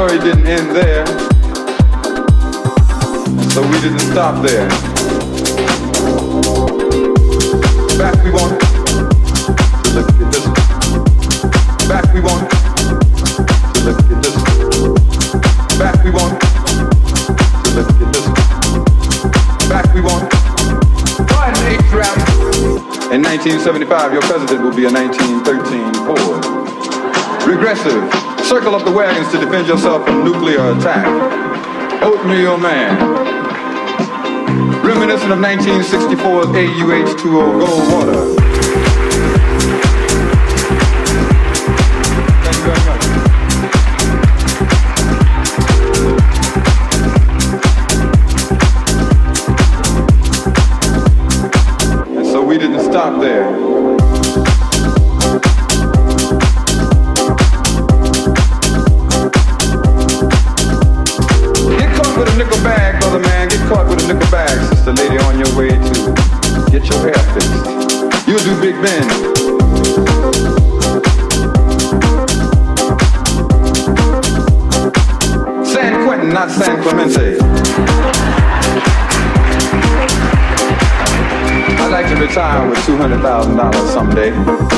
story didn't end there, so we didn't stop there. Back we want. Look at this. Back we want. Look at this. Back we want. Look at this. Back we want. Brian eight Rap. In 1975, your president will be a 1913 Ford. Regressive circle up the wagons to defend yourself from nuclear attack. Oatmeal Man. Reminiscent of 1964's AUH2O Goldwater. $200,000 someday.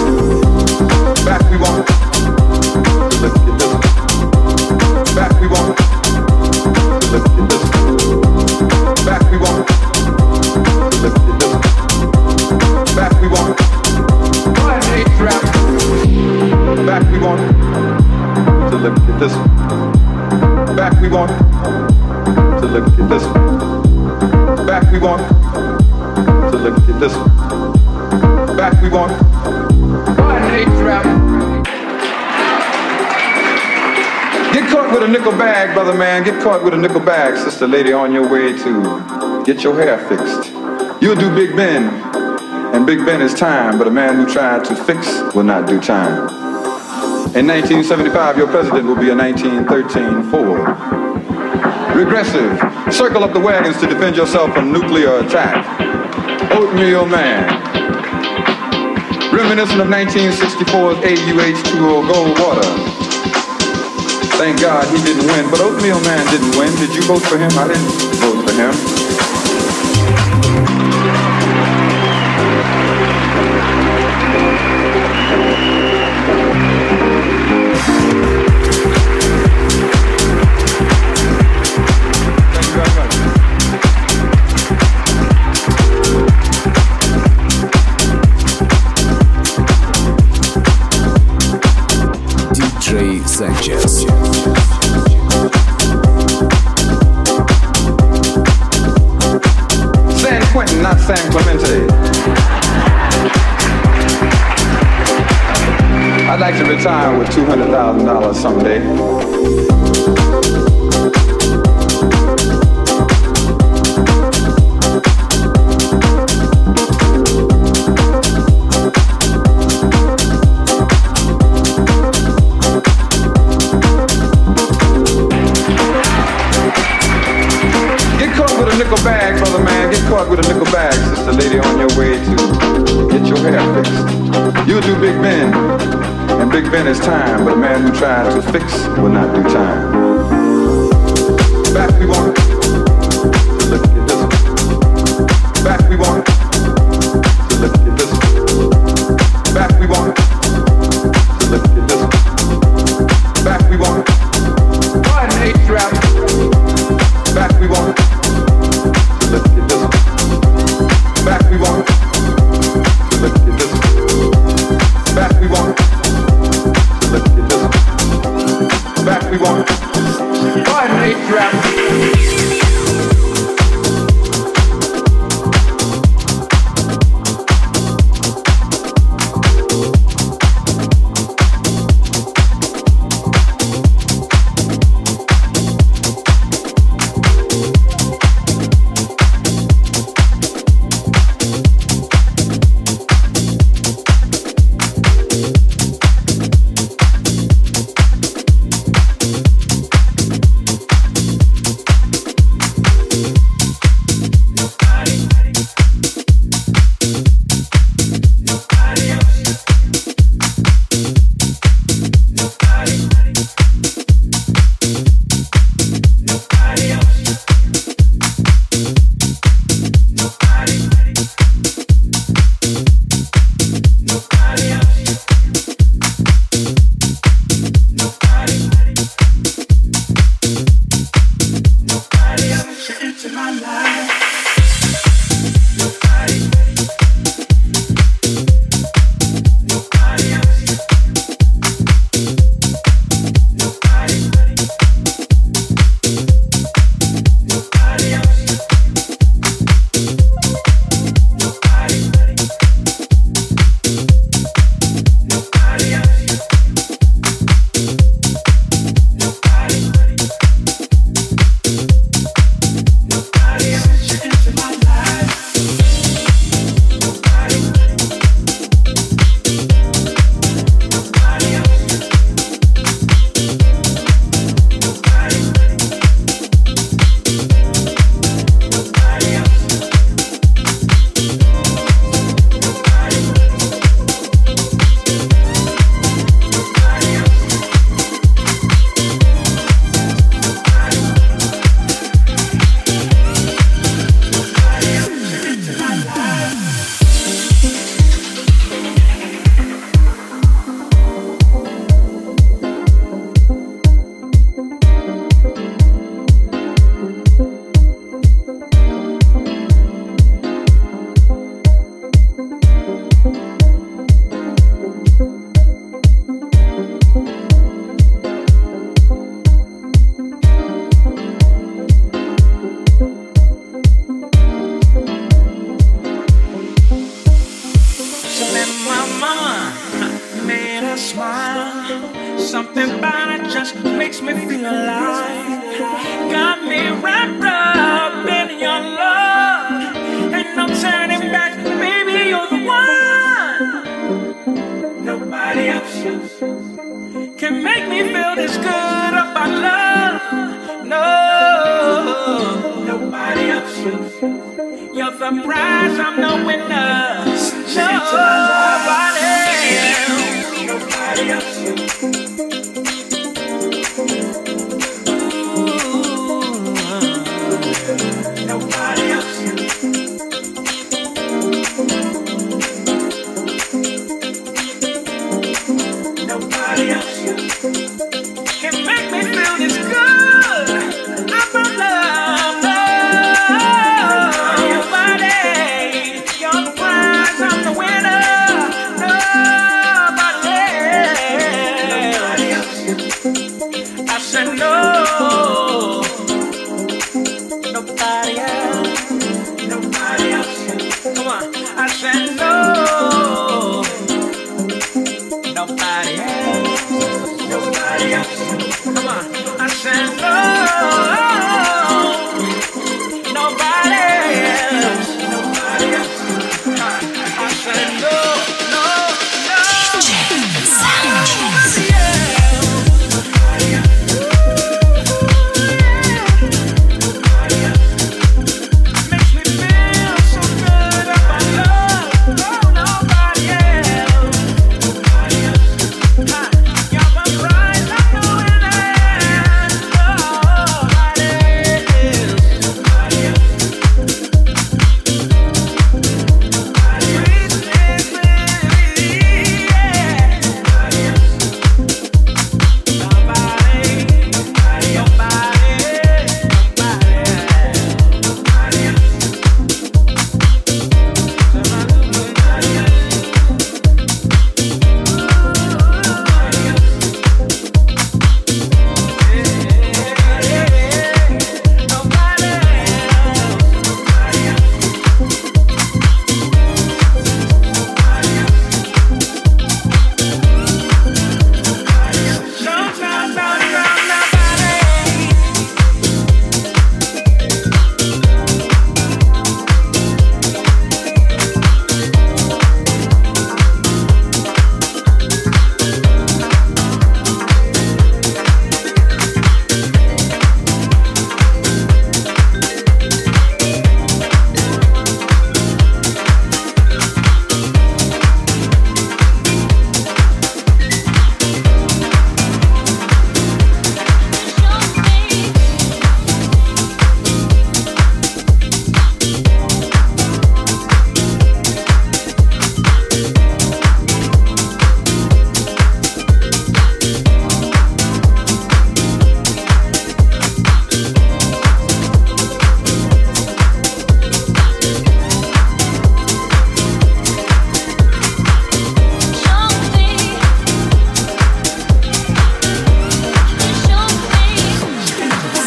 Man. Get caught with a nickel bag, sister lady, on your way to get your hair fixed. You'll do Big Ben, and Big Ben is time, but a man who tried to fix will not do time. In 1975, your president will be a 1913 Ford. Regressive, circle up the wagons to defend yourself from nuclear attack. Oatmeal Man. Reminiscent of 1964's AUH2O Goldwater. Thank God he didn't win, but Oatmeal Man didn't win. Did you vote for him? I didn't vote for him. Retire with $200,000 someday. We want. Go ahead and eight trap.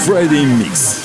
Same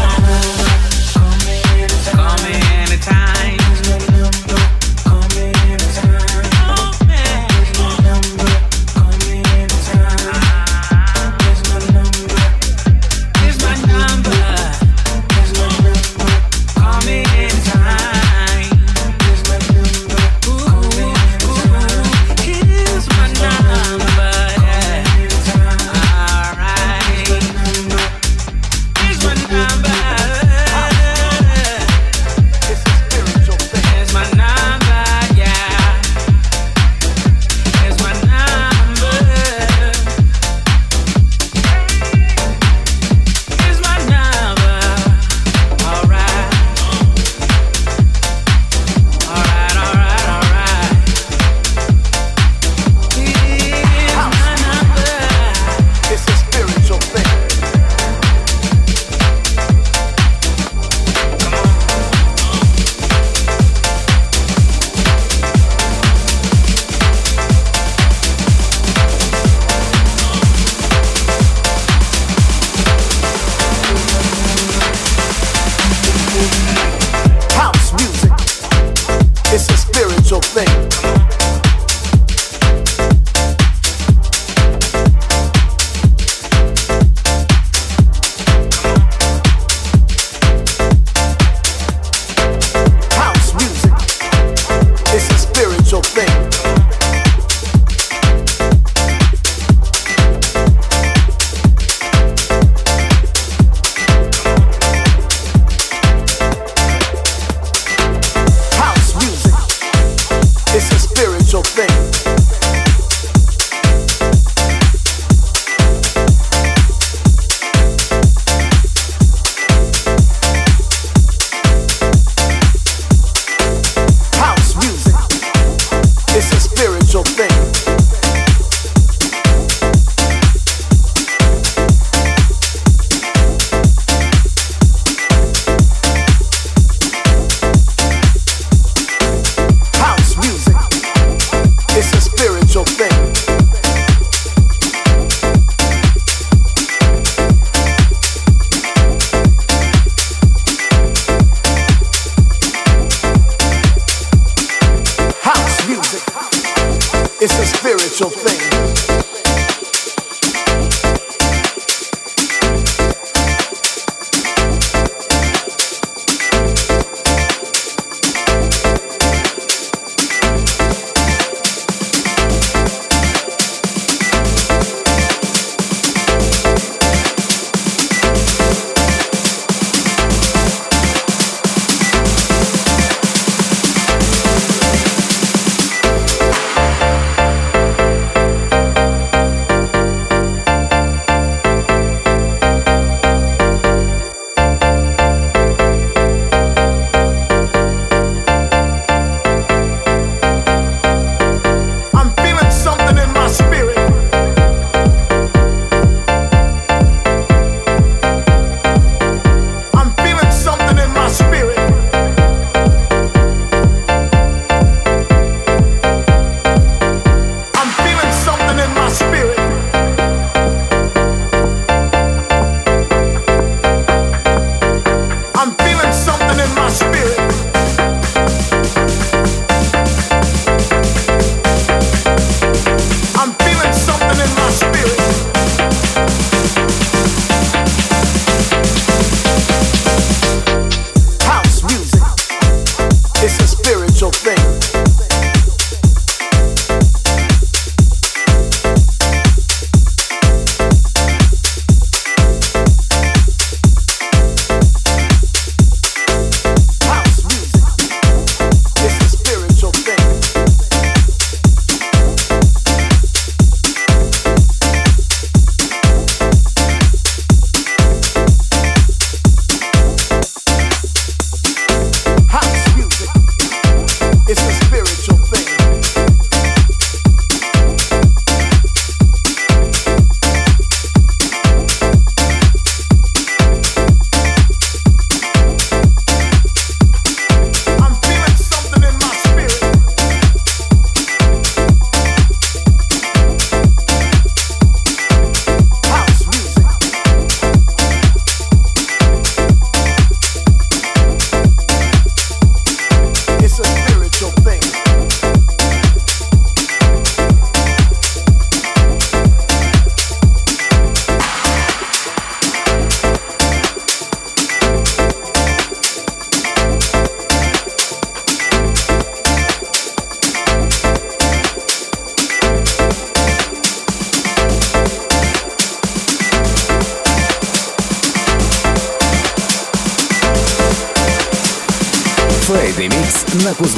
Mix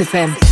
FM.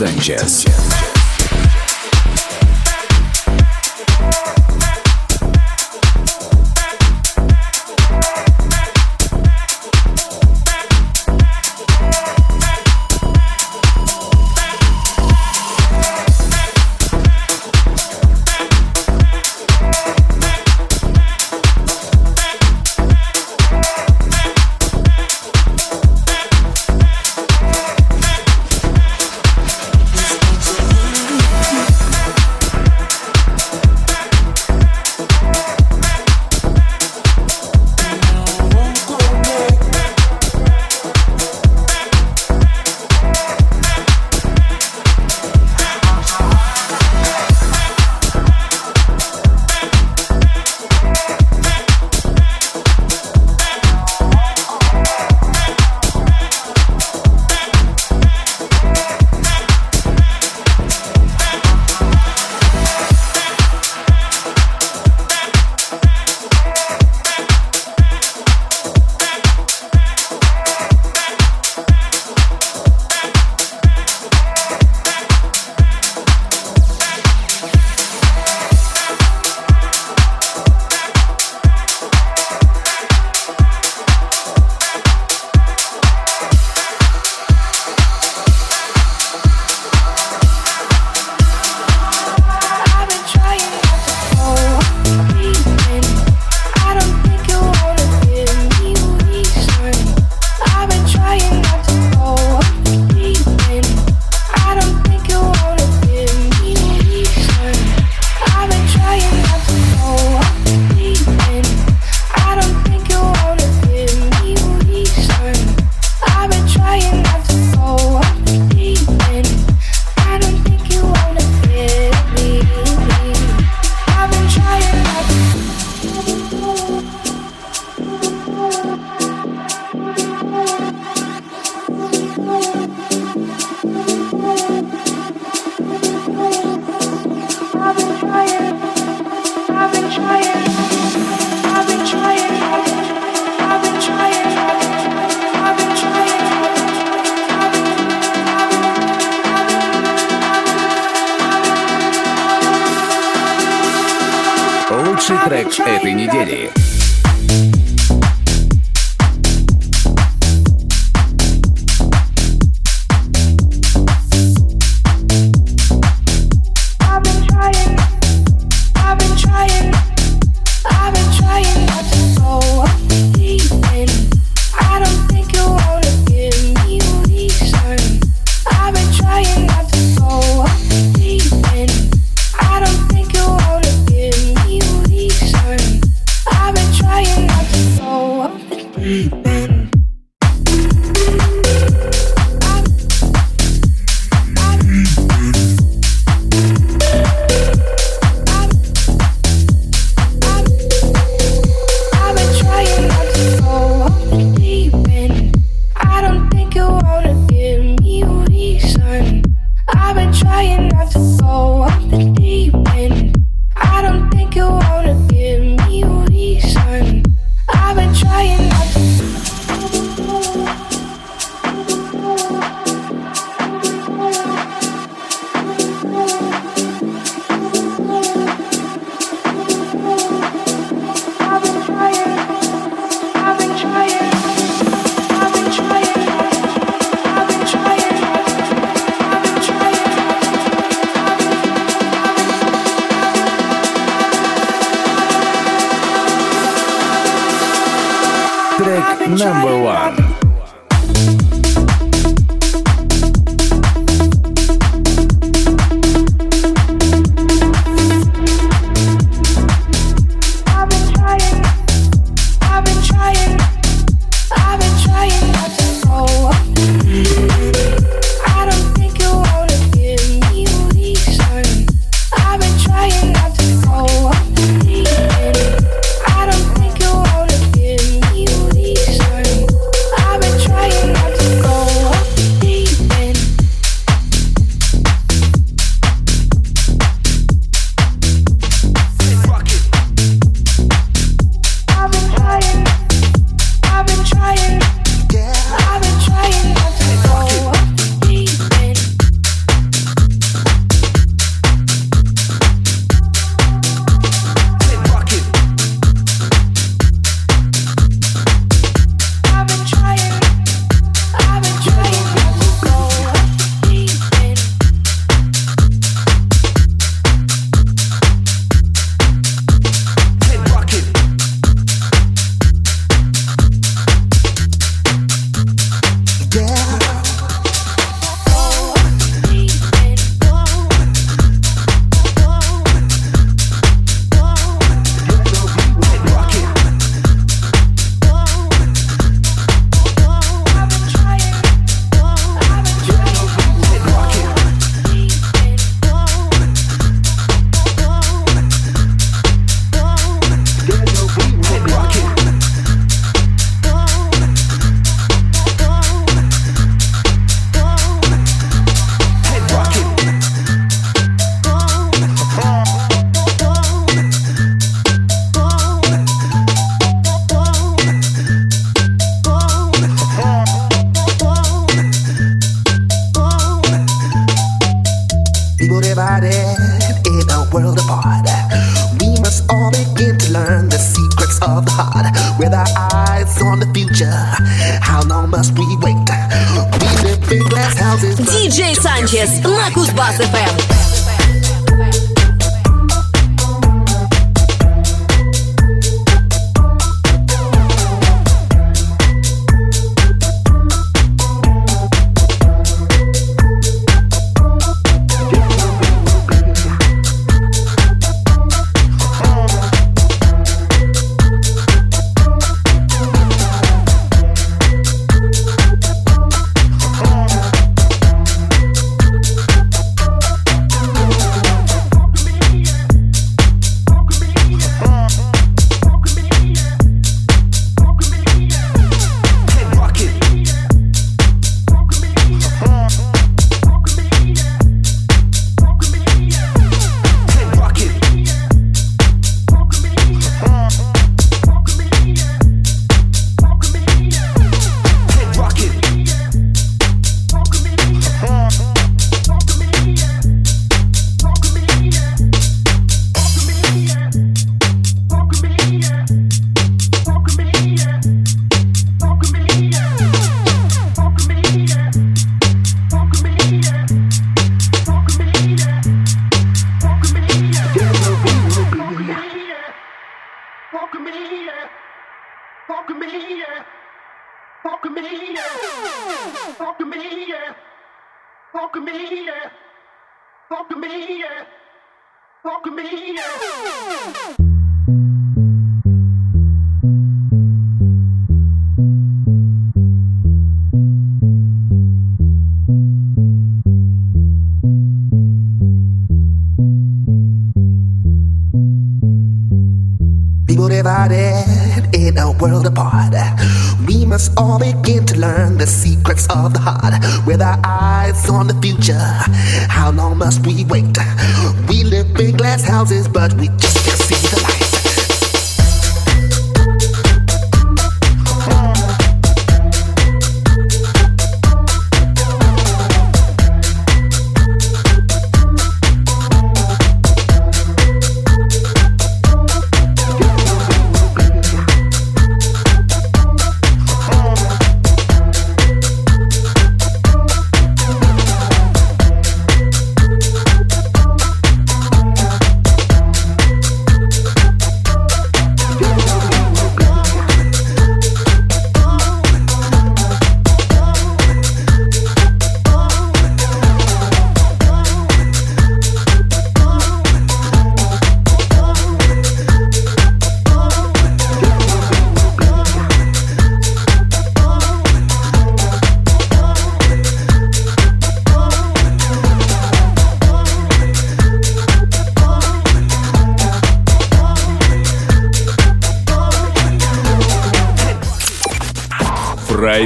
Sanchez.